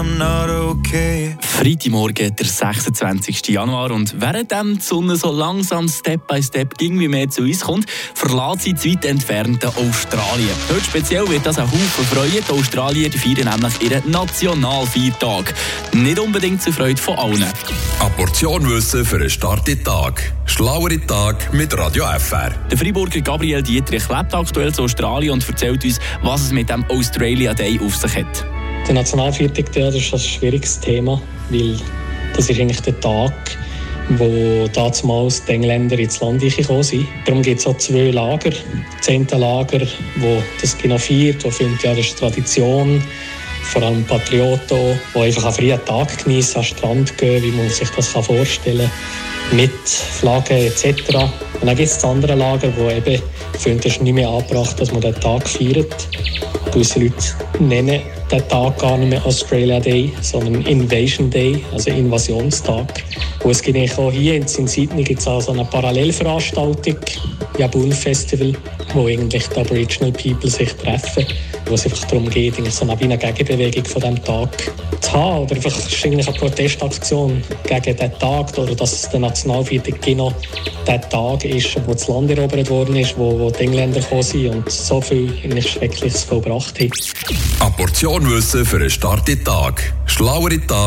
Okay. Freitagmorgen, der 26. Januar. Und während die Sonne so langsam Step by Step ging, wie mehr zu uns kommt, verlässt sie das weit entfernte Australien. Heute speziell wird das ein Haufen freuen. Die Australier die feiern nämlich ihren Nationalfeiertag. Nicht unbedingt zur Freude von allen. Eine Portion Wissen für einen starken Tag. Schlauere Tag mit Radio FR. Der Freiburger Gabriel Dietrich lebt aktuell in Australien und erzählt uns, was es mit dem Australia Day auf sich hat. Der Nationalviertag ist ein schwieriges Thema, weil das ist eigentlich der Tag, wo damals die Engländer ins Land gekommen sind. Darum gibt es auch zwei Lager. Das zehnte Lager, wo das genau feiert, wo findet ja das Tradition, vor allem Patrioten, die einfach einen freien Tag genießen, an den Strand gehen, wie man sich das vorstellen kann, mit Flaggen etc. Und dann gibt es das andere Lager, wo eben findet, es nicht mehr angebracht, dass man den Tag feiert. Gewisse Leute nennen den Tag gar nicht mehr Australia Day, sondern Invasion Day, also Invasionstag. Und es gibt auch hier in Sydney gibt es auch so eine Parallelveranstaltung, Yabun Festival, wo eigentlich die Aboriginal People sich treffen, wo es einfach darum geht, so eine, eine Gegenbewegung von diesem Tag zu haben. Oder einfach ist eine Protestaktion gegen den Tag oder dass der Nationalviertel genau der Tag ist, wo das Land erobert worden ist, wo, wo die Engländer gekommen sind und so viel Schreckliches vollbracht haben. Eine Portion Wissen für einen starken Tag. Schlauere Tag